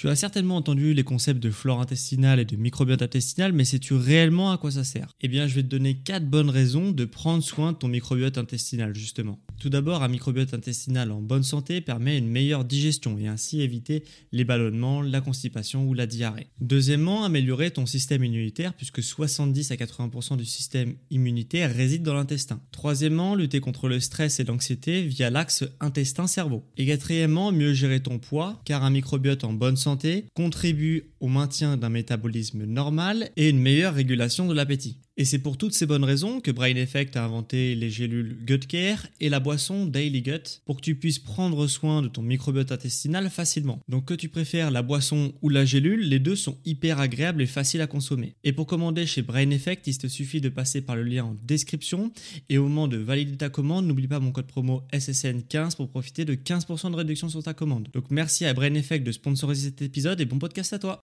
Tu as certainement entendu les concepts de flore intestinale et de microbiote intestinal, mais sais-tu réellement à quoi ça sert? Eh bien, je vais te donner 4 bonnes raisons de prendre soin de ton microbiote intestinal, justement. Tout d'abord, un microbiote intestinal en bonne santé permet une meilleure digestion et ainsi éviter les ballonnements, la constipation ou la diarrhée. Deuxièmement, améliorer ton système immunitaire puisque 70 à 80% du système immunitaire réside dans l'intestin. Troisièmement, lutter contre le stress et l'anxiété via l'axe intestin-cerveau. Et quatrièmement, mieux gérer ton poids car un microbiote en bonne santé contribue au maintien d'un métabolisme normal et une meilleure régulation de l'appétit. Et c'est pour toutes ces bonnes raisons que Brain Effect a inventé les gélules Gut Care et la boisson Daily Gut pour que tu puisses prendre soin de ton microbiote intestinal facilement. Donc que tu préfères la boisson ou la gélule, les deux sont hyper agréables et faciles à consommer. Et pour commander chez Brain Effect, il te suffit de passer par le lien en description et au moment de valider ta commande, n'oublie pas mon code promo SSN15 pour profiter de 15% de réduction sur ta commande. Donc merci à Brain Effect de sponsoriser cet épisode et bon podcast à toi.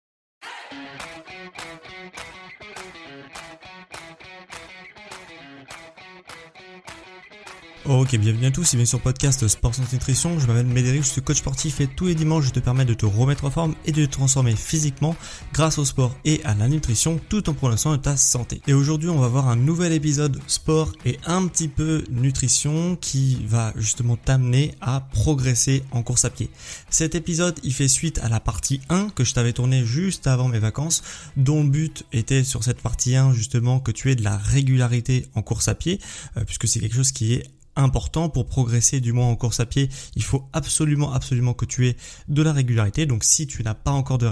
Ok, bienvenue à tous et bien sur podcast Sport Santé Nutrition. Je m'appelle Médéric, je suis coach sportif et tous les dimanches je te permets de te remettre en forme et de te transformer physiquement grâce au sport et à la nutrition tout en soin de ta santé. Et aujourd'hui on va voir un nouvel épisode sport et un petit peu nutrition qui va justement t'amener à progresser en course à pied. Cet épisode il fait suite à la partie 1 que je t'avais tourné juste avant mes vacances dont le but était sur cette partie 1 justement que tu aies de la régularité en course à pied euh, puisque c'est quelque chose qui est important pour progresser du moins en course à pied. Il faut absolument, absolument que tu aies de la régularité. Donc si tu n'as pas encore de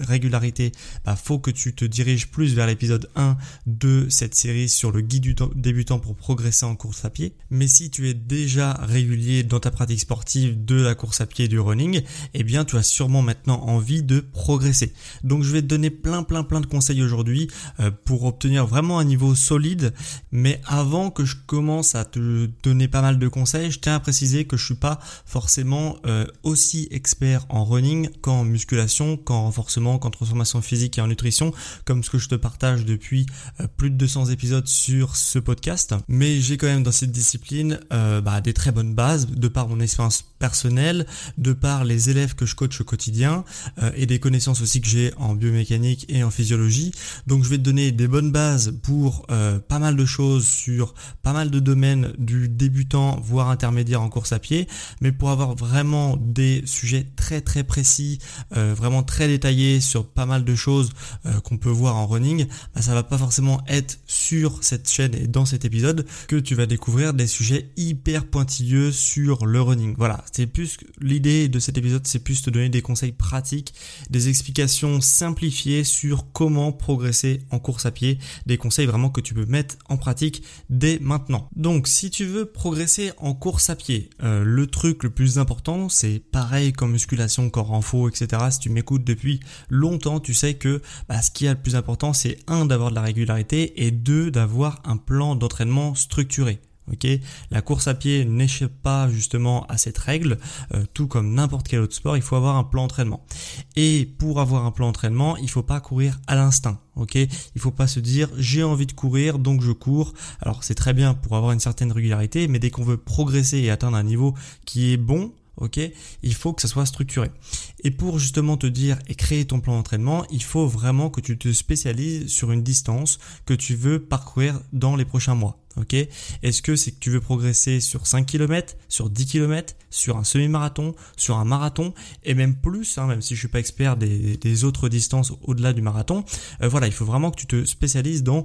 régularité, bah, faut que tu te diriges plus vers l'épisode 1 de cette série sur le guide du débutant pour progresser en course à pied. Mais si tu es déjà régulier dans ta pratique sportive de la course à pied et du running, eh bien tu as sûrement maintenant envie de progresser. Donc je vais te donner plein plein plein de conseils aujourd'hui euh, pour obtenir vraiment un niveau solide. Mais avant que je commence à te pas mal de conseils, je tiens à préciser que je suis pas forcément euh, aussi expert en running qu'en musculation, qu'en renforcement qu'en transformation physique et en nutrition, comme ce que je te partage depuis euh, plus de 200 épisodes sur ce podcast. Mais j'ai quand même dans cette discipline euh, bah, des très bonnes bases de par mon expérience personnelle, de par les élèves que je coach au quotidien et des connaissances aussi que j'ai en biomécanique et en physiologie. Donc je vais te donner des bonnes bases pour pas mal de choses sur pas mal de domaines du débutant voire intermédiaire en course à pied, mais pour avoir vraiment des sujets très très précis, vraiment très détaillés sur pas mal de choses euh, qu'on peut voir en running, bah, ça va pas forcément être sur cette chaîne et dans cet épisode que tu vas découvrir des sujets hyper pointilleux sur le running. Voilà, c'est plus l'idée de cet épisode, c'est plus te donner des conseils pratiques, des explications simplifiées sur comment progresser en course à pied, des conseils vraiment que tu peux mettre en pratique dès maintenant. Donc, si tu veux progresser en course à pied, euh, le truc le plus important, c'est pareil comme musculation, corps en faux, etc. Si tu m'écoutes depuis longtemps, tu sais que bah, ce qui est le plus important, c'est un d'avoir de la régularité et deux d'avoir un plan d'entraînement structuré. Ok, la course à pied n'échappe pas justement à cette règle, euh, tout comme n'importe quel autre sport, il faut avoir un plan d'entraînement. Et pour avoir un plan d'entraînement, il faut pas courir à l'instinct. Ok, il faut pas se dire j'ai envie de courir donc je cours. Alors c'est très bien pour avoir une certaine régularité, mais dès qu'on veut progresser et atteindre un niveau qui est bon, ok Il faut que ça soit structuré. Et pour justement te dire et créer ton plan d'entraînement, il faut vraiment que tu te spécialises sur une distance que tu veux parcourir dans les prochains mois. Ok Est-ce que c'est que tu veux progresser sur 5 km, sur 10 km, sur un semi-marathon, sur un marathon et même plus, hein, même si je suis pas expert des, autres distances au-delà du marathon. Euh, voilà, il faut vraiment que tu te spécialises dans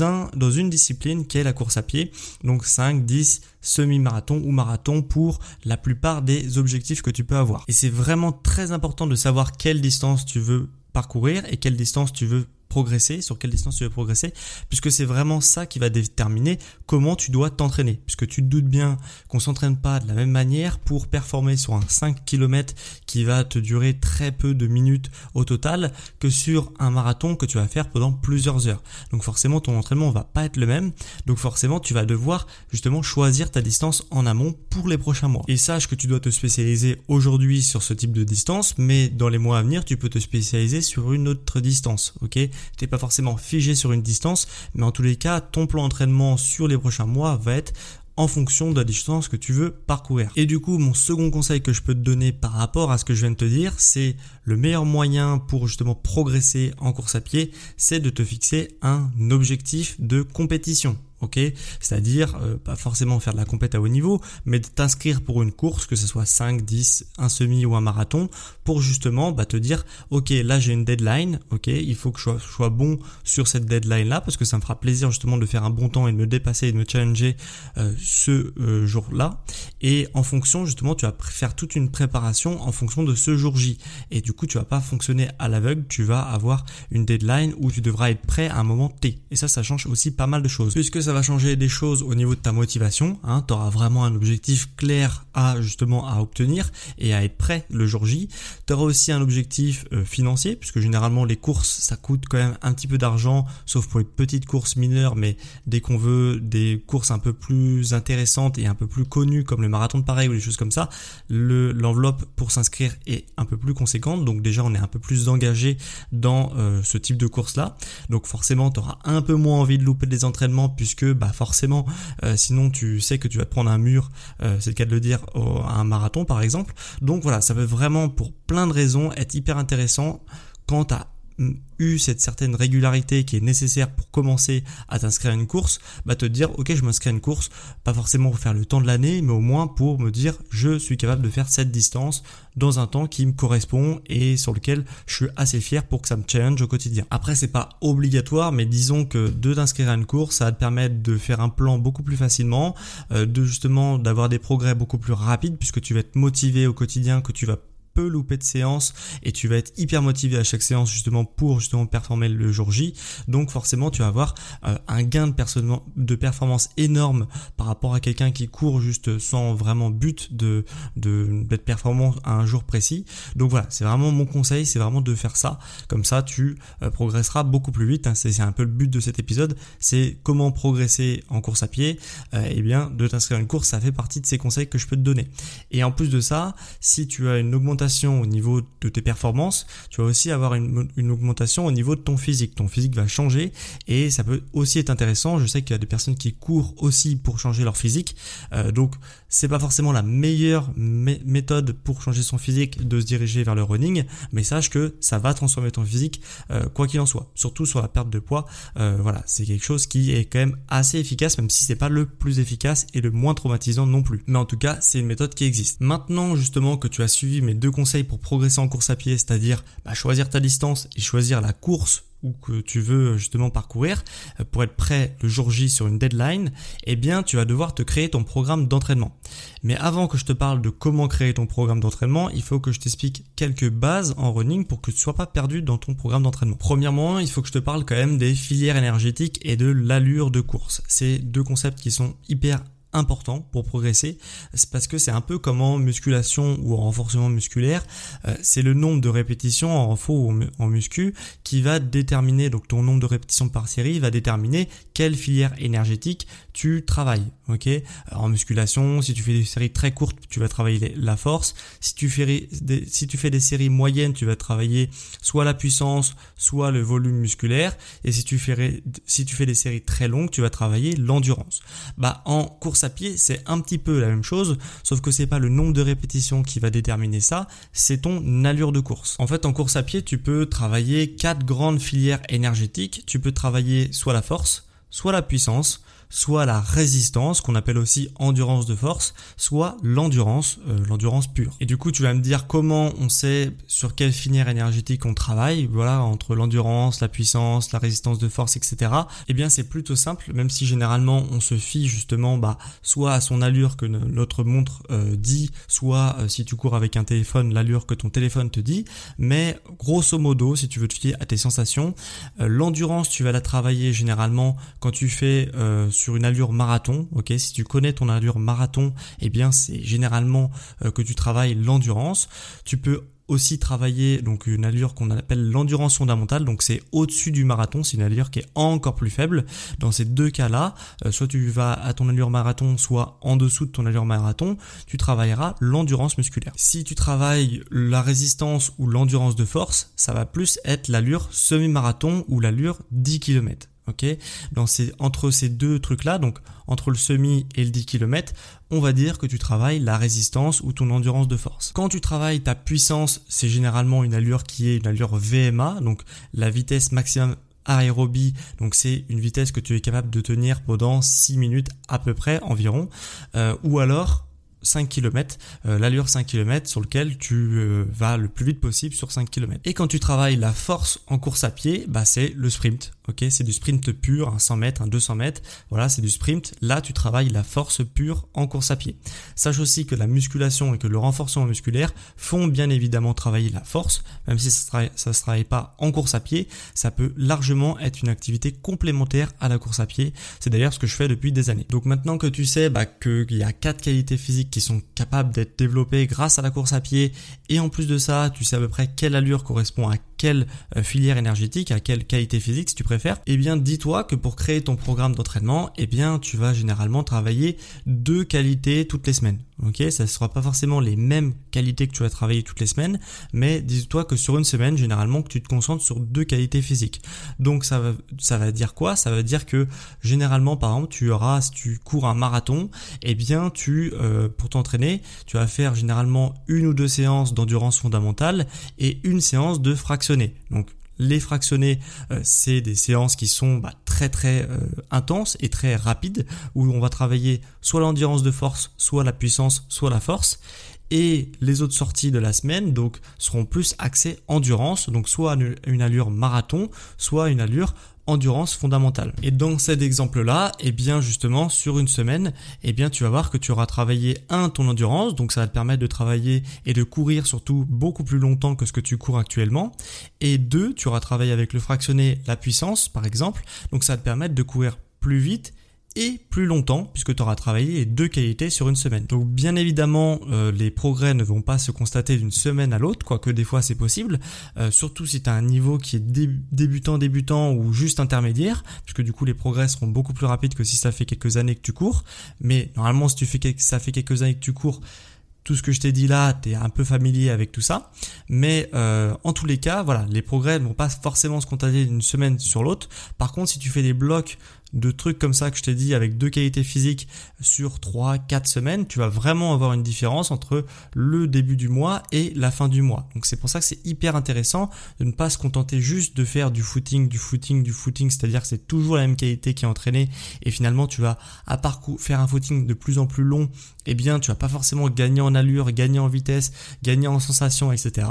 un dans une discipline qui est la course à pied. Donc 5, 10, semi-marathon ou marathon pour la plupart des objectifs que tu peux avoir. Et c'est vraiment très important de savoir quelle distance tu veux parcourir et quelle distance tu veux progresser, sur quelle distance tu veux progresser, puisque c'est vraiment ça qui va déterminer comment tu dois t'entraîner. Puisque tu te doutes bien qu'on s'entraîne pas de la même manière pour performer sur un 5 km qui va te durer très peu de minutes au total que sur un marathon que tu vas faire pendant plusieurs heures. Donc forcément ton entraînement va pas être le même. Donc forcément tu vas devoir justement choisir ta distance en amont pour les prochains mois. Et sache que tu dois te spécialiser aujourd'hui sur ce type de distance, mais dans les mois à venir tu peux te spécialiser sur une autre distance. Ok? T'es pas forcément figé sur une distance, mais en tous les cas, ton plan d'entraînement sur les prochains mois va être en fonction de la distance que tu veux parcourir. Et du coup, mon second conseil que je peux te donner par rapport à ce que je viens de te dire, c'est le meilleur moyen pour justement progresser en course à pied, c'est de te fixer un objectif de compétition ok? C'est-à-dire euh, pas forcément faire de la compète à haut niveau, mais de t'inscrire pour une course, que ce soit 5, 10, un semi ou un marathon, pour justement bah, te dire, ok, là j'ai une deadline, ok, il faut que je sois, bon sur cette deadline-là, parce que ça me fera plaisir justement de faire un bon temps et de me dépasser et de me challenger euh, ce euh, jour-là. Et en fonction, justement, tu vas faire toute une préparation en fonction de ce jour J. Et du coup, tu vas pas fonctionner à l'aveugle, tu vas avoir une deadline où tu devras être prêt à un moment T. Et ça, ça change aussi pas mal de choses. Va changer des choses au niveau de ta motivation. Hein, tu auras vraiment un objectif clair à justement à obtenir et à être prêt le jour J. Tu auras aussi un objectif euh, financier puisque généralement les courses ça coûte quand même un petit peu d'argent sauf pour les petites courses mineures mais dès qu'on veut des courses un peu plus intéressantes et un peu plus connues comme le marathon de Paris ou des choses comme ça, le l'enveloppe pour s'inscrire est un peu plus conséquente donc déjà on est un peu plus engagé dans euh, ce type de course là. Donc forcément tu auras un peu moins envie de louper des entraînements puisque bah forcément, euh, sinon tu sais que tu vas te prendre un mur, euh, c'est le cas de le dire, à un marathon par exemple. Donc voilà, ça peut vraiment pour plein de raisons être hyper intéressant quand tu as eu cette certaine régularité qui est nécessaire pour commencer à t'inscrire à une course, bah te dire ok je m'inscris à une course, pas forcément pour faire le temps de l'année, mais au moins pour me dire je suis capable de faire cette distance dans un temps qui me correspond et sur lequel je suis assez fier pour que ça me challenge au quotidien. Après c'est pas obligatoire, mais disons que de t'inscrire à une course, ça va te permettre de faire un plan beaucoup plus facilement, euh, de justement d'avoir des progrès beaucoup plus rapides puisque tu vas être motivé au quotidien, que tu vas peu louper de séance et tu vas être hyper motivé à chaque séance justement pour justement performer le jour J. Donc forcément tu vas avoir euh, un gain de, de performance énorme par rapport à quelqu'un qui court juste sans vraiment but de d'être performant à un jour précis. Donc voilà, c'est vraiment mon conseil, c'est vraiment de faire ça. Comme ça tu euh, progresseras beaucoup plus vite. Hein. C'est un peu le but de cet épisode, c'est comment progresser en course à pied. et euh, eh bien de t'inscrire à une course, ça fait partie de ces conseils que je peux te donner. Et en plus de ça, si tu as une augmentation au niveau de tes performances, tu vas aussi avoir une, augmentation au niveau de ton physique. Ton physique va changer et ça peut aussi être intéressant. Je sais qu'il y a des personnes qui courent aussi pour changer leur physique. Euh, donc c'est pas forcément la meilleure méthode pour changer son physique de se diriger vers le running, mais sache que ça va transformer ton physique euh, quoi qu'il en soit. Surtout sur la perte de poids. Euh, voilà, c'est quelque chose qui est quand même assez efficace, même si c'est pas le plus efficace et le moins traumatisant non plus. Mais en tout cas, c'est une méthode qui existe. Maintenant justement que tu as suivi mes deux conseils pour progresser en course à pied, c'est-à-dire bah, choisir ta distance et choisir la course ou que tu veux justement parcourir euh, pour être prêt le jour J sur une deadline, eh bien tu vas devoir te créer ton programme d'entraînement. Mais avant que je te parle de comment créer ton programme d'entraînement, il faut que je t'explique quelques bases en running pour que tu ne sois pas perdu dans ton programme d'entraînement. Premièrement, il faut que je te parle quand même des filières énergétiques et de l'allure de course. C'est deux concepts qui sont hyper important pour progresser, c'est parce que c'est un peu comme en musculation ou en renforcement musculaire, euh, c'est le nombre de répétitions en renfort ou en muscu qui va déterminer, donc ton nombre de répétitions par série va déterminer quelle filière énergétique tu travailles. Ok, en musculation, si tu fais des séries très courtes, tu vas travailler la force. Si tu fais des, si tu fais des séries moyennes, tu vas travailler soit la puissance, soit le volume musculaire. Et si tu fais si tu fais des séries très longues, tu vas travailler l'endurance. Bah en course pied, c'est un petit peu la même chose, sauf que c'est pas le nombre de répétitions qui va déterminer ça, c'est ton allure de course. En fait, en course à pied, tu peux travailler quatre grandes filières énergétiques. Tu peux travailler soit la force, soit la puissance, soit la résistance, qu'on appelle aussi endurance de force, soit l'endurance, euh, l'endurance pure. Et du coup, tu vas me dire comment on sait sur quelle filière énergétique on travaille, voilà, entre l'endurance, la puissance, la résistance de force, etc. Eh bien, c'est plutôt simple, même si généralement on se fie justement, bah, soit à son allure que notre montre euh, dit, soit euh, si tu cours avec un téléphone, l'allure que ton téléphone te dit. Mais grosso modo, si tu veux te fier à tes sensations, l'endurance, tu vas la travailler généralement quand tu fais une allure marathon. Ok, si tu connais ton allure marathon, eh bien c'est généralement euh, que tu travailles l'endurance. Tu peux aussi travailler donc une allure qu'on appelle l'endurance fondamentale donc c'est au-dessus du marathon c'est une allure qui est encore plus faible dans ces deux cas-là euh, soit tu vas à ton allure marathon soit en dessous de ton allure marathon tu travailleras l'endurance musculaire si tu travailles la résistance ou l'endurance de force ça va plus être l'allure semi-marathon ou l'allure 10 km ok Dans ces, entre ces deux trucs-là, donc entre le semi et le 10 km, on va dire que tu travailles la résistance ou ton endurance de force. Quand tu travailles ta puissance, c'est généralement une allure qui est une allure VMA, donc la vitesse maximum aérobie, donc c'est une vitesse que tu es capable de tenir pendant 6 minutes à peu près environ, euh, ou alors 5 km, euh, l'allure 5 km sur lequel tu euh, vas le plus vite possible sur 5 km. Et quand tu travailles la force en course à pied, bah c'est le sprint. Ok, c'est du sprint pur, un 100 mètres, un 200 mètres. Voilà, c'est du sprint. Là, tu travailles la force pure en course à pied. Sache aussi que la musculation et que le renforcement musculaire font bien évidemment travailler la force, même si ça ne se travaille pas en course à pied. Ça peut largement être une activité complémentaire à la course à pied. C'est d'ailleurs ce que je fais depuis des années. Donc maintenant que tu sais bah, qu'il y a quatre qualités physiques qui sont capables d'être développées grâce à la course à pied, et en plus de ça, tu sais à peu près quelle allure correspond à quelle euh, filière énergétique, à quelle qualité physique si tu préfères, eh bien dis-toi que pour créer ton programme d'entraînement, eh bien tu vas généralement travailler deux qualités toutes les semaines. Ok, ça ne sera pas forcément les mêmes qualités que tu vas travailler toutes les semaines, mais dis-toi que sur une semaine, généralement, que tu te concentres sur deux qualités physiques. Donc ça va, ça va dire quoi? Ça va dire que généralement, par exemple, tu auras, si tu cours un marathon, eh bien tu, euh, pour t'entraîner, tu vas faire généralement une ou deux séances d'endurance fondamentale et une séance de fractionné. Donc les fractionnés, euh, c'est des séances qui sont bah, très très euh, intenses et très rapides, où on va travailler soit l'endurance de force, soit la puissance, soit la force. Et les autres sorties de la semaine donc seront plus axées endurance, donc soit une allure marathon, soit une allure endurance fondamentale. Et dans cet exemple-là, eh bien justement sur une semaine, eh bien tu vas voir que tu auras travaillé un ton endurance, donc ça va te permettre de travailler et de courir surtout beaucoup plus longtemps que ce que tu cours actuellement. Et deux, tu auras travaillé avec le fractionné la puissance par exemple, donc ça va te permettre de courir plus vite et plus longtemps puisque tu auras travaillé les deux qualités sur une semaine. Donc bien évidemment euh, les progrès ne vont pas se constater d'une semaine à l'autre, quoique des fois c'est possible, euh, surtout si tu as un niveau qui est débutant débutant ou juste intermédiaire, puisque du coup les progrès seront beaucoup plus rapides que si ça fait quelques années que tu cours, mais normalement si tu fais ça fait quelques années que tu cours, tout ce que je t'ai dit là, tu un peu familier avec tout ça. Mais euh, en tous les cas, voilà, les progrès ne vont pas forcément se constater d'une semaine sur l'autre. Par contre, si tu fais des blocs de trucs comme ça que je t'ai dit avec deux qualités physiques sur 3 4 semaines, tu vas vraiment avoir une différence entre le début du mois et la fin du mois. Donc c'est pour ça que c'est hyper intéressant de ne pas se contenter juste de faire du footing, du footing, du footing, c'est-à-dire que c'est toujours la même qualité qui est entraînée et finalement tu vas à part faire un footing de plus en plus long, eh bien tu vas pas forcément gagner en allure, gagner en vitesse, gagner en sensation, etc.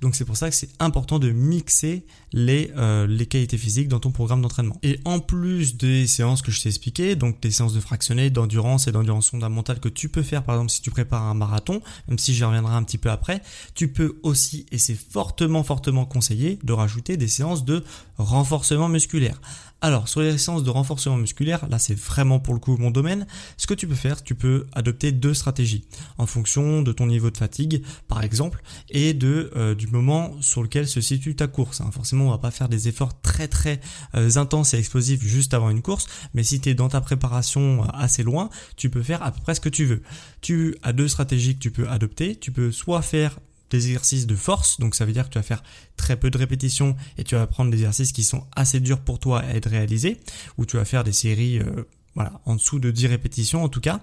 Donc c'est pour ça que c'est important de mixer les, euh, les qualités physiques dans ton programme d'entraînement. Et en plus des séances que je t'ai expliquées, donc des séances de fractionné, d'endurance et d'endurance fondamentale que tu peux faire par exemple si tu prépares un marathon, même si j'y reviendrai un petit peu après, tu peux aussi, et c'est fortement fortement conseillé, de rajouter des séances de renforcement musculaire. Alors, sur les séances de renforcement musculaire, là c'est vraiment pour le coup mon domaine, ce que tu peux faire, tu peux adopter deux stratégies en fonction de ton niveau de fatigue, par exemple, et de euh, du moment sur lequel se situe ta course. Hein. Forcément, on va pas faire des efforts très très euh, intenses et explosifs juste avant une course, mais si tu es dans ta préparation euh, assez loin, tu peux faire à peu près ce que tu veux. Tu as deux stratégies que tu peux adopter. Tu peux soit faire exercices de force, donc ça veut dire que tu vas faire très peu de répétitions et tu vas prendre des exercices qui sont assez durs pour toi à être réalisés, ou tu vas faire des séries euh, voilà, en dessous de 10 répétitions en tout cas.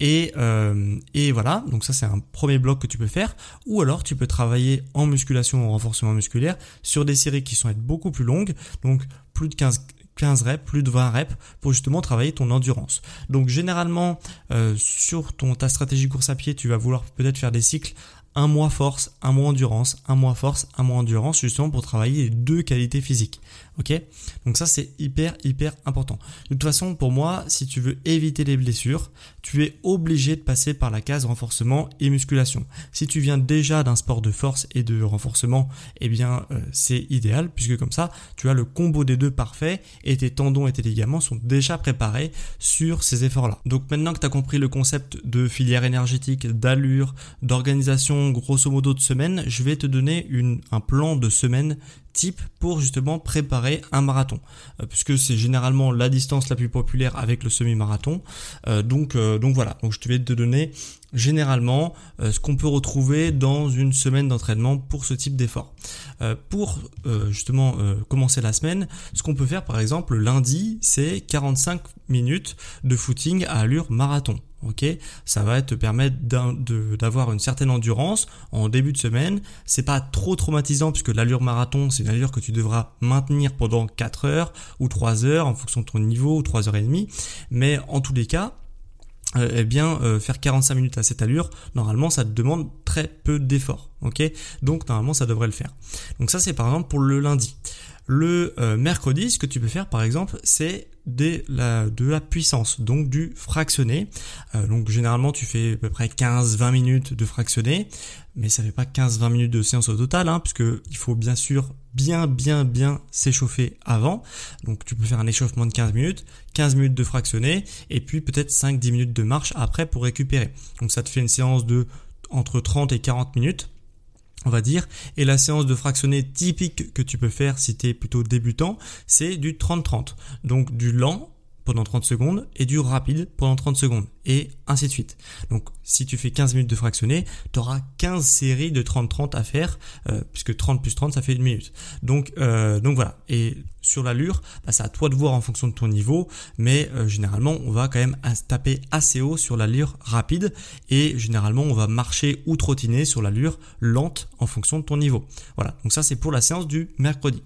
Et, euh, et voilà, donc ça c'est un premier bloc que tu peux faire. Ou alors tu peux travailler en musculation ou en renforcement musculaire sur des séries qui sont beaucoup plus longues, donc plus de 15, 15 reps, plus de 20 reps pour justement travailler ton endurance. Donc généralement euh, sur ton ta stratégie course à pied, tu vas vouloir peut-être faire des cycles un mois force, un mois endurance, un mois force, un mois endurance, justement pour travailler les deux qualités physiques. Ok? Donc ça c'est hyper hyper important. De toute façon, pour moi, si tu veux éviter les blessures, tu es obligé de passer par la case renforcement et musculation. Si tu viens déjà d'un sport de force et de renforcement, eh bien euh, c'est idéal puisque comme ça, tu as le combo des deux parfait et tes tendons et tes ligaments sont déjà préparés sur ces efforts-là. Donc maintenant que tu as compris le concept de filière énergétique, d'allure, d'organisation grosso modo de semaine, je vais te donner un plan de semaine type pour justement préparer un marathon, euh, puisque c'est généralement la distance la plus populaire avec le semi-marathon. Euh, donc, donc voilà, donc je vais te donner généralement ce qu'on peut retrouver dans une semaine d'entraînement pour ce type d'effort. pour justement commencer la semaine, ce qu'on peut faire par exemple lundi, c'est 45 minutes de footing à allure marathon ok? Ça va te permettre d'avoir une certaine endurance en début de semaine. C'est pas trop traumatisant puisque l'allure marathon, c'est une allure que tu devras maintenir pendant 4 heures ou 3 heures en fonction de ton niveau ou 3 heures et demie. Mais en tous les cas, euh, eh bien euh, faire 45 minutes à cette allure, normalement ça te demande très peu d'efforts, ok? Donc normalement ça devrait le faire. Donc ça c'est par exemple pour le lundi. Le euh, mercredi, ce que tu peux faire par exemple, c'est de la, de la puissance, donc du fractionné. Euh, donc généralement tu fais à peu près 15-20 minutes de fractionné, mais ça fait pas 15-20 minutes de séance au total, hein, puisque il faut bien sûr bien bien bien s'échauffer avant. Donc tu peux faire un échauffement de 15 minutes, 15 minutes de fractionné, et puis peut-être 5-10 minutes de marche après pour récupérer. Donc ça te fait une séance de entre 30 et 40 minutes on va dire. Et la séance de fractionné typique que tu peux faire si tu es plutôt débutant, c'est du 30-30. Donc du lent pendant 30 secondes et du rapide pendant 30 secondes et ainsi de suite. Donc si tu fais 15 minutes de fractionné, tu auras 15 séries de 30-30 à faire euh, puisque 30 plus 30 ça fait une minute. Donc euh, donc voilà. Et sur l'allure, bah, c'est à toi de voir en fonction de ton niveau, mais euh, généralement on va quand même taper assez haut sur l'allure rapide et généralement on va marcher ou trottiner sur l'allure lente en fonction de ton niveau. Voilà. Donc ça c'est pour la séance du mercredi.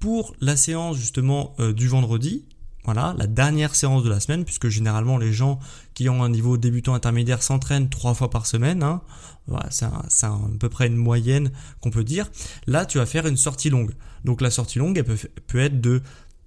Pour la séance justement du vendredi, voilà, la dernière séance de la semaine, puisque généralement les gens qui ont un niveau débutant intermédiaire s'entraînent trois fois par semaine. Hein. Voilà, c'est à peu près une moyenne qu'on peut dire. Là, tu vas faire une sortie longue. Donc la sortie longue, elle peut, peut être de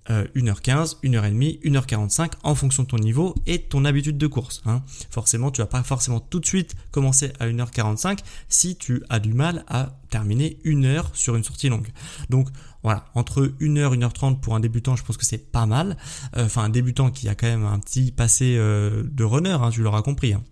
1h15, 1h30, 1h45 en fonction de ton niveau et ton habitude de course. Hein. Forcément, tu vas pas forcément tout de suite commencer à 1h45 si tu as du mal à terminer une heure sur une sortie longue. Donc voilà, entre 1h, 1h30 pour un débutant, je pense que c'est pas mal. Euh, enfin, un débutant qui a quand même un petit passé euh, de runner, hein, tu l'auras compris. Hein.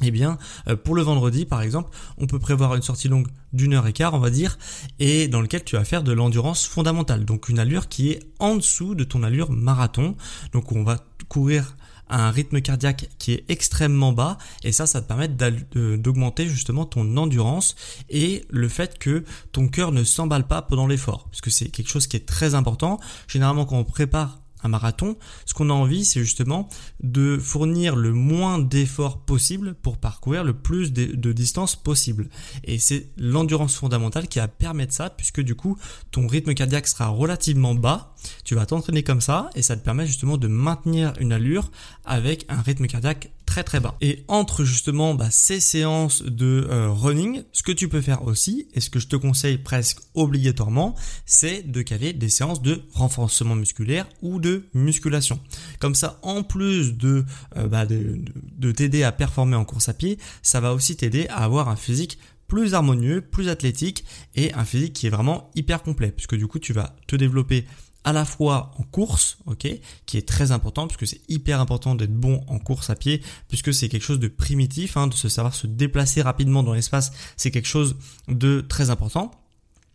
Eh bien, euh, pour le vendredi, par exemple, on peut prévoir une sortie longue d'une heure et quart, on va dire, et dans lequel tu vas faire de l'endurance fondamentale, donc une allure qui est en dessous de ton allure marathon. Donc, on va courir à un rythme cardiaque qui est extrêmement bas, et ça, ça te permet d'augmenter justement ton endurance et le fait que ton cœur ne s'emballe pas pendant l'effort, parce que c'est quelque chose qui est très important. Généralement, quand on prépare marathon, ce qu'on a envie, c'est justement de fournir le moins d'efforts possible pour parcourir le plus de, distance possible. Et c'est l'endurance fondamentale qui va permettre ça, puisque du coup, ton rythme cardiaque sera relativement bas. Tu vas t'entraîner comme ça, et ça te permet justement de maintenir une allure avec un rythme cardiaque très bas. Et entre justement bah, ces séances de euh, running, ce que tu peux faire aussi, et ce que je te conseille presque obligatoirement, c'est de caler des séances de renforcement musculaire ou de musculation. Comme ça, en plus de, euh, bah, de, de t'aider à performer en course à pied, ça va aussi t'aider à avoir un physique plus harmonieux, plus athlétique et un physique qui est vraiment hyper complet puisque du coup tu vas te développer à la fois en course, ok, qui est très important puisque c'est hyper important d'être bon en course à pied puisque c'est quelque chose de primitif, hein, de se savoir se déplacer rapidement dans l'espace, c'est quelque chose de très important.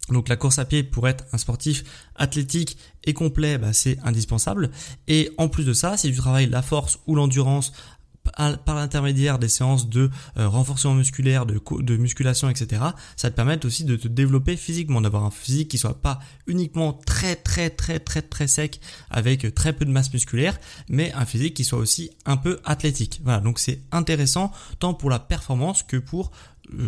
Donc la course à pied pour être un sportif athlétique et complet, bah, c'est indispensable. Et en plus de ça, si tu travailles la force ou l'endurance par l'intermédiaire des séances de euh, renforcement musculaire, de, musculation, etc., ça te permet aussi de te développer physiquement, d'avoir un physique qui soit pas uniquement très très très très très sec avec très peu de masse musculaire, mais un physique qui soit aussi un peu athlétique. Voilà, donc c'est intéressant tant pour la performance que pour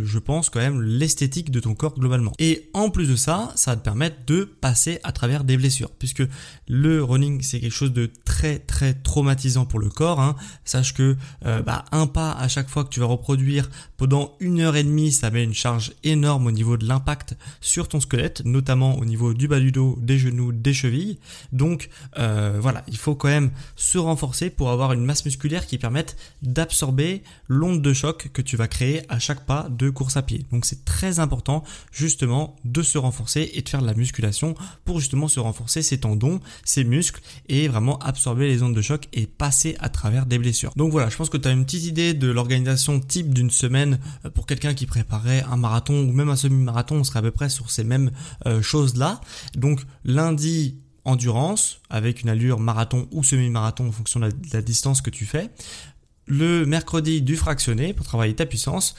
je pense quand même l'esthétique de ton corps globalement. Et en plus de ça, ça va te permettre de passer à travers des blessures, puisque le running c'est quelque chose de très très traumatisant pour le corps. Hein. Sache que euh, bah, un pas à chaque fois que tu vas reproduire pendant une heure et demie, ça met une charge énorme au niveau de l'impact sur ton squelette, notamment au niveau du bas du dos, des genoux, des chevilles. Donc euh, voilà, il faut quand même se renforcer pour avoir une masse musculaire qui permette d'absorber l'onde de choc que tu vas créer à chaque pas de course à pied. Donc c'est très important justement de se renforcer et de faire de la musculation pour justement se renforcer ses tendons, ses muscles et vraiment absorber les ondes de choc et passer à travers des blessures. Donc voilà, je pense que tu as une petite idée de l'organisation type d'une semaine euh, pour quelqu'un qui préparait un marathon ou même un semi-marathon, on serait à peu près sur ces mêmes euh, choses-là. Donc lundi, endurance avec une allure marathon ou semi-marathon en fonction de la, distance que tu fais. Le mercredi du fractionné pour travailler ta puissance.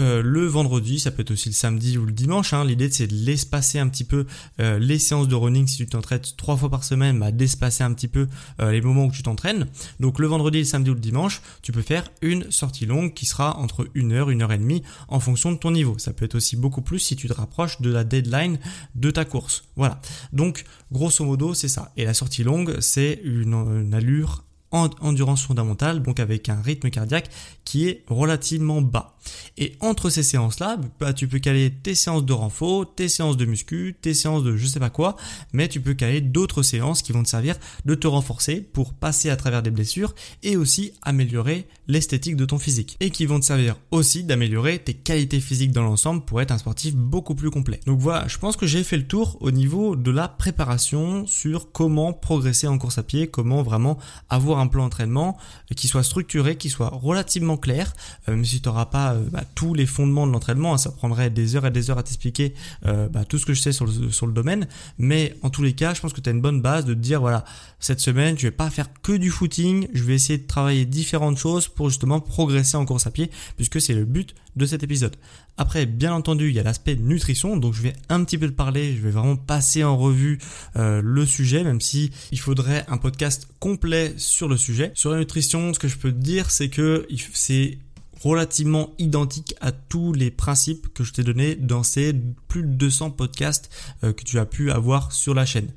Euh, le vendredi, ça peut être aussi le samedi ou le dimanche. Hein. L'idée c'est de l'espacer un petit peu euh, les séances de running si tu t'entraînes trois fois par semaine, bah, d'espacer un petit peu euh, les moments où tu t'entraînes. Donc le vendredi, le samedi ou le dimanche, tu peux faire une sortie longue qui sera entre une heure, une heure et demie en fonction de ton niveau. Ça peut être aussi beaucoup plus si tu te rapproches de la deadline de ta course. Voilà. Donc grosso modo c'est ça. Et la sortie longue c'est une, une allure endurance fondamentale, donc avec un rythme cardiaque qui est relativement bas. Et entre ces séances-là, bah, tu peux caler tes séances de renfort, tes séances de muscu, tes séances de je sais pas quoi, mais tu peux caler d'autres séances qui vont te servir de te renforcer pour passer à travers des blessures et aussi améliorer l'esthétique de ton physique. Et qui vont te servir aussi d'améliorer tes qualités physiques dans l'ensemble pour être un sportif beaucoup plus complet. Donc voilà, je pense que j'ai fait le tour au niveau de la préparation sur comment progresser en course à pied, comment vraiment avoir un plan d'entraînement qui soit structuré, qui soit relativement clair, euh, même si tu n'auras pas euh, bah, tous les fondements de l'entraînement, hein, ça prendrait des heures et des heures à t'expliquer euh, bah, tout ce que je sais sur le, domaine, mais en tous les cas, je pense que tu as une bonne base de te dire, voilà, cette semaine, je vais pas faire que du footing, je vais essayer de travailler différentes choses pour justement progresser en course à pied, puisque c'est le but de cet épisode. Après, bien entendu, il y a l'aspect nutrition, donc je vais un petit peu te parler, je vais vraiment passer en revue le sujet, même si il faudrait un podcast complet sur le sujet. Sur la nutrition, ce que je peux te dire, c'est que c'est relativement identique à tous les principes que je t'ai donnés dans ces plus de 200 podcasts euh, que tu as pu avoir sur la chaîne.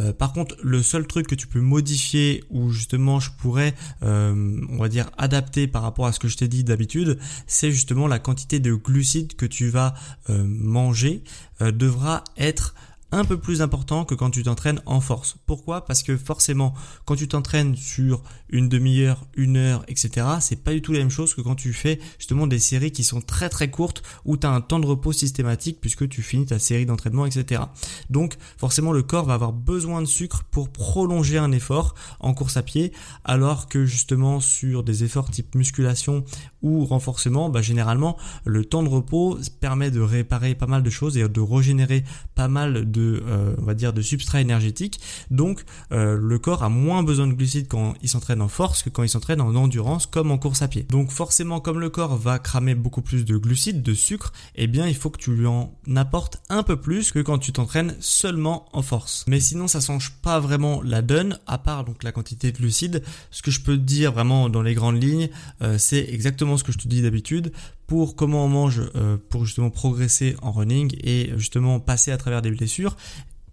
Euh, par contre, le seul truc que tu peux modifier ou justement je pourrais, euh, on va dire, adapter par rapport à ce que je t'ai dit d'habitude, c'est justement la quantité de glucides que tu vas manger devra être un peu plus important que quand tu t'entraînes en force. Pourquoi? Parce que forcément, quand tu t'entraînes sur une demi-heure, une heure, etc., c'est pas du tout la même chose que quand tu fais justement des séries qui sont très très courtes où tu as un temps de repos systématique puisque tu finis ta série d'entraînement, etc. Donc forcément, le corps va avoir besoin de sucre pour prolonger un effort en course à pied, alors que justement sur des efforts type musculation ou renforcement, bah, généralement le temps de repos permet de réparer pas mal de choses et de régénérer pas mal de euh, on va dire, de substrat énergétique. Donc, euh, le corps a moins besoin de glucides quand il s'entraîne en force que quand il s'entraîne en endurance, comme en course à pied. Donc, forcément, comme le corps va cramer beaucoup plus de glucides, de sucre, eh bien, il faut que tu lui en apportes un peu plus que quand tu t'entraînes seulement en force. Mais sinon, ça change pas vraiment la donne, à part donc la quantité de glucides. Ce que je peux te dire vraiment dans les grandes lignes, euh, c'est exactement ce que je te dis d'habitude pour comment on mange euh, pour justement progresser en running et justement passer à travers des blessures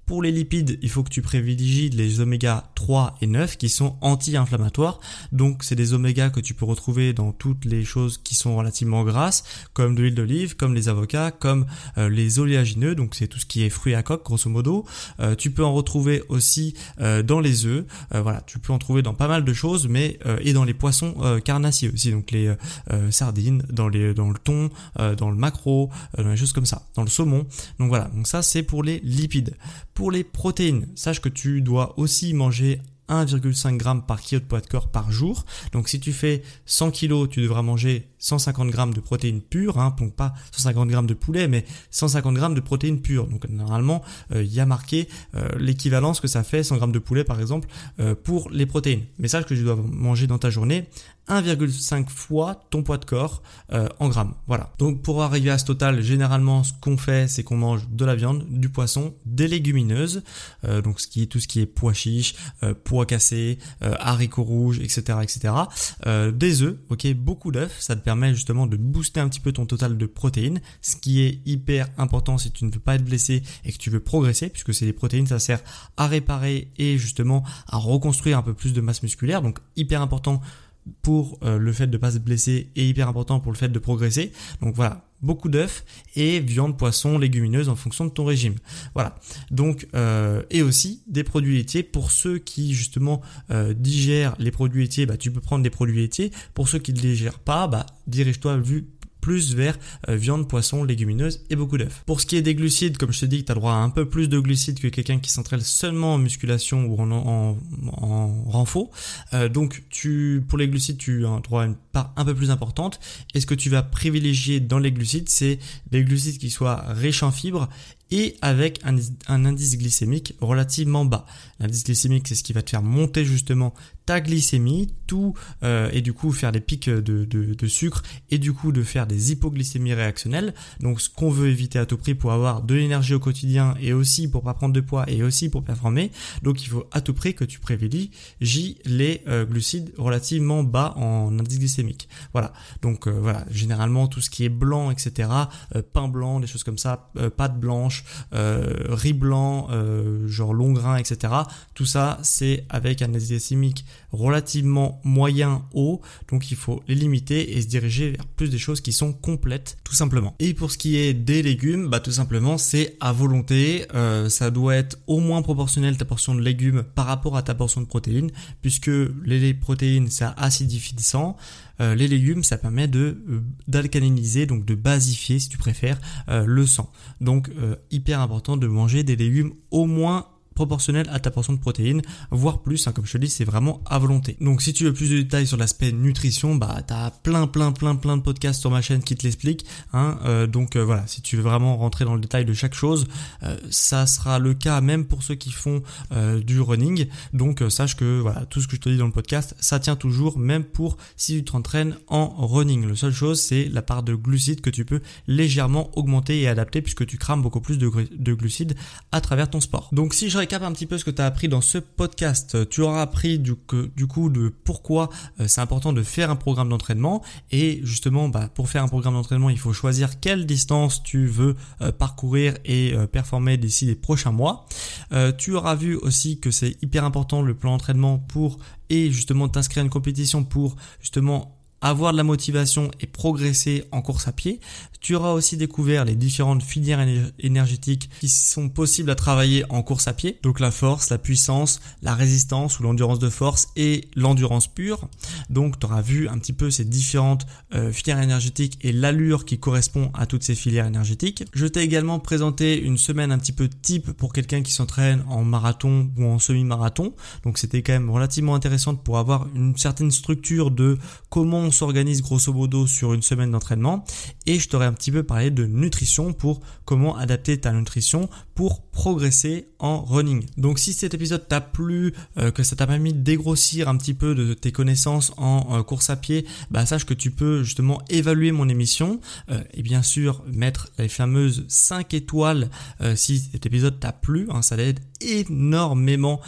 pour les lipides, il faut que tu privilégies les oméga 3 et 9 qui sont anti-inflammatoires. Donc c'est des oméga que tu peux retrouver dans toutes les choses qui sont relativement grasses, comme de l'huile d'olive, comme les avocats, comme euh, les oléagineux, donc c'est tout ce qui est fruits à coque grosso modo. Euh, tu peux en retrouver aussi euh, dans les œufs, voilà, tu peux en trouver dans pas mal de choses, mais et dans les poissons carnassiers aussi, donc les sardines, dans les dans le thon, dans le maquereau, dans les choses comme ça, dans le saumon. Donc voilà, donc ça c'est pour les lipides. Pour les protéines, sache que tu dois aussi manger 1,5 g par kilo de poids de corps par jour. Donc si tu fais 100 kg, tu devras manger 150 g de protéines pures, hein, donc pas 150 g de poulet, mais 150 g de protéines pures. Donc normalement, euh, il y a marqué euh, l'équivalence que ça fait 100 g de poulet par exemple euh, pour les protéines. Mais sache que tu dois manger dans ta journée 1,5 fois ton poids de corps euh, en grammes. Voilà. Donc pour arriver à ce total, généralement ce qu'on fait, c'est qu'on mange de la viande, du poisson, des légumineuses, euh, donc ce qui est tout ce qui est pois chiches, euh, pois cassés, haricots rouges, etc., etc. des œufs, ok, beaucoup d'œufs, ça te permet justement de booster un petit peu ton total de protéines, ce qui est hyper important si tu ne veux pas être blessé et que tu veux progresser, puisque c'est des protéines, ça sert à réparer et justement à reconstruire un peu plus de masse musculaire, donc hyper important pour euh, le fait de ne pas se blesser et hyper important pour le fait de progresser. Donc voilà, beaucoup d'œufs et viande, poisson, légumineuses en fonction de ton régime. Voilà. Donc euh, et aussi des produits laitiers pour ceux qui justement euh, digèrent les produits laitiers, bah tu peux prendre des produits laitiers. Pour ceux qui ne digèrent pas, bah dirige-toi vu plus vers euh, viande, poisson, légumineuse et beaucoup d'œufs. Pour ce qui est des glucides, comme je te dis, tu as droit à un peu plus de glucides que quelqu'un qui s'entraîne seulement en musculation ou en, en, en renfort. Euh, donc tu, pour les glucides, tu as droit à une part un peu plus importante. Et ce que tu vas privilégier dans les glucides, c'est des glucides qui soient riches en fibres et avec un, indice glycémique relativement bas. L'indice glycémique, c'est ce qui va te faire monter justement ta glycémie, tout euh, et du coup faire des pics de, sucre et du coup de faire des hypoglycémies réactionnelles. Donc ce qu'on veut éviter à tout prix pour avoir de l'énergie au quotidien et aussi pour pas prendre de poids et aussi pour performer. Donc il faut à tout prix que tu privilégies les euh, glucides relativement bas en indice glycémique. Voilà. Donc euh, voilà, généralement tout ce qui est blanc, etc. Euh, pain blanc, des choses comme ça, pâte blanche, riz blanc, genre long grain, etc. Tout ça c'est avec un indice glycémique relativement moyen haut, donc il faut les limiter et se diriger vers plus des choses qui sont complètes tout simplement. Et pour ce qui est des légumes, bah tout simplement c'est à volonté, euh, ça doit être au moins proportionnel ta portion de légumes par rapport à ta portion de protéines, puisque les protéines c'est acidifiant, euh, les légumes ça permet de euh, d'alcaliniser donc de basifier si tu préfères le sang. Donc hyper important de manger des légumes au moins proportionnel à ta portion de protéines, voire plus, hein, comme je te dis, c'est vraiment à volonté. Donc si tu veux plus de détails sur l'aspect nutrition, bah t'as plein plein plein plein de podcasts sur ma chaîne qui te l'expliquent. Hein, euh, donc euh, voilà, si tu veux vraiment rentrer dans le détail de chaque chose, euh, ça sera le cas même pour ceux qui font du running. Donc sache que voilà, tout ce que je te dis dans le podcast, ça tient toujours, même pour si tu t'entraînes en running. La seule chose, c'est la part de glucides que tu peux légèrement augmenter et adapter puisque tu crames beaucoup plus de, de glucides à travers ton sport. Donc si je récap un petit peu ce que tu as appris dans ce podcast. Tu auras appris du, du coup de pourquoi euh, c'est important de faire un programme d'entraînement et justement bah, pour faire un programme d'entraînement il faut choisir quelle distance tu veux euh, parcourir et euh, performer d'ici les prochains mois. tu auras vu aussi que c'est hyper important le plan d'entraînement pour et justement t'inscrire à une compétition pour justement avoir de la motivation et progresser en course à pied. Tu auras aussi découvert les différentes filières énergétiques qui sont possibles à travailler en course à pied. Donc la force, la puissance, la résistance ou l'endurance de force et l'endurance pure. Donc tu auras vu un petit peu ces différentes euh, filières énergétiques et l'allure qui correspond à toutes ces filières énergétiques. Je t'ai également présenté une semaine un petit peu type pour quelqu'un qui s'entraîne en marathon ou en semi-marathon. Donc c'était quand même relativement intéressant pour avoir une certaine structure de comment on s'organise grosso modo sur une semaine d'entraînement. Et je t'aurais petit peu parler de nutrition pour comment adapter ta nutrition pour progresser en running. Donc si cet épisode t'a plu, euh, que ça t'a permis de dégrossir un petit peu de tes connaissances en euh, course à pied, bah sache que tu peux justement évaluer mon émission euh, et bien sûr mettre les fameuses 5 étoiles si cet épisode t'a plu, hein, ça aide énormément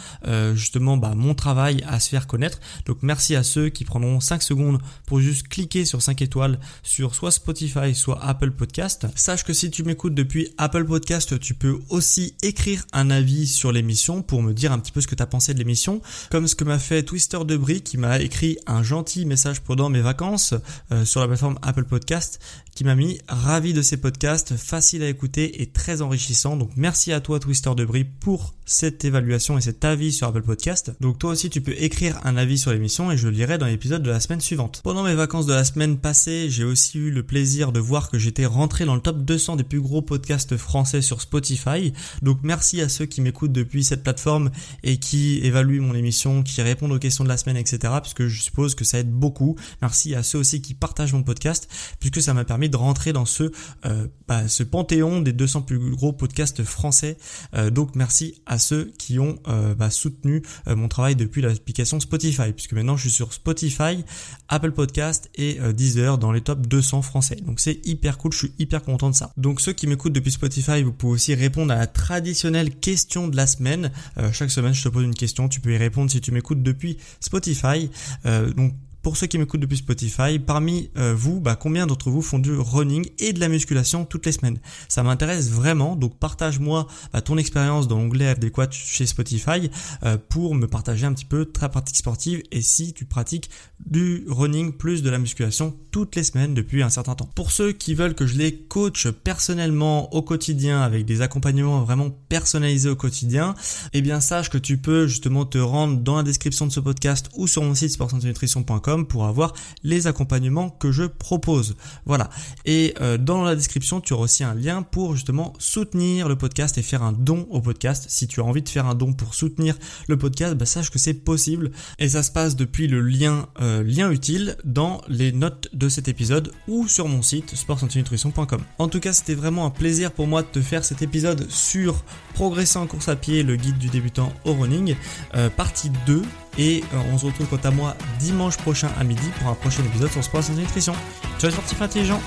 justement bah, mon travail à se faire connaître. Donc merci à ceux qui prendront 5 secondes pour juste cliquer sur 5 étoiles sur soit Spotify, soit Apple Podcast. Sache que si tu m'écoutes depuis Apple Podcast, tu peux aussi écrire un avis sur l'émission pour me dire un petit peu ce que tu as pensé de l'émission, comme ce que m'a fait Twister Debris qui m'a écrit un gentil message pendant mes vacances euh, sur la plateforme Apple Podcast qui m'a mis ravi de ces podcasts, facile à écouter et très enrichissant. Donc merci à toi Twister Debris pour cette évaluation et cet avis sur Apple Podcast. Donc toi aussi tu peux écrire un avis sur l'émission et je le lirai dans l'épisode de la semaine suivante. Pendant mes vacances de la semaine passée, j'ai aussi eu le plaisir de voir que j'étais rentré dans le top 200 des plus gros podcasts français sur Spotify. Donc merci à ceux qui m'écoutent depuis cette plateforme et qui évaluent mon émission, qui répondent aux questions de la semaine, etc. Puisque je suppose que ça aide beaucoup. Merci à ceux aussi qui partagent mon podcast, puisque ça m'a permis de rentrer dans ce, euh, bah, panthéon des 200 plus gros podcasts français. Euh, donc merci à ceux qui ont euh, bah, soutenu mon travail depuis l'application Spotify, puisque maintenant je suis sur Spotify, Apple Podcast et Deezer dans les top 200 français. Donc c'est hyper cool, je suis hyper content de ça. Donc ceux qui m'écoutent depuis Spotify, vous pouvez aussi répondre à traditionnelle question de la semaine. chaque semaine, je te pose une question, tu peux y répondre si tu m'écoutes depuis Spotify. donc pour ceux qui m'écoutent depuis Spotify, parmi euh, vous, bah, combien d'entre vous font du running et de la musculation toutes les semaines? Ça m'intéresse vraiment, donc partage-moi bah, ton expérience dans l'onglet adéquat chez Spotify euh, pour me partager un petit peu ta pratique sportive et si tu pratiques du running plus de la musculation toutes les semaines depuis un certain temps. Pour ceux qui veulent que je les coach personnellement au quotidien avec des accompagnements vraiment personnalisés au quotidien, eh bien sache que tu peux justement te rendre dans la description de ce podcast ou sur mon site sportsantinutrition.com pour avoir les accompagnements que je propose. Voilà. Et euh, dans la description, tu auras aussi un lien pour justement soutenir le podcast et faire un don au podcast. Si tu as envie de faire un don pour soutenir le podcast, bah, sache que c'est possible. Et ça se passe depuis le lien, euh, lien utile dans les notes de cet épisode ou sur mon site sportsantinutrition.com. En tout cas, c'était vraiment un plaisir pour moi de te faire cet épisode sur progresser en course à pied, le guide du débutant au running, euh, partie 2. Et euh, on se retrouve quant à moi dimanche prochain à midi pour un prochain épisode sur Sport Santé Nutrition. Ciao les sportifs intelligents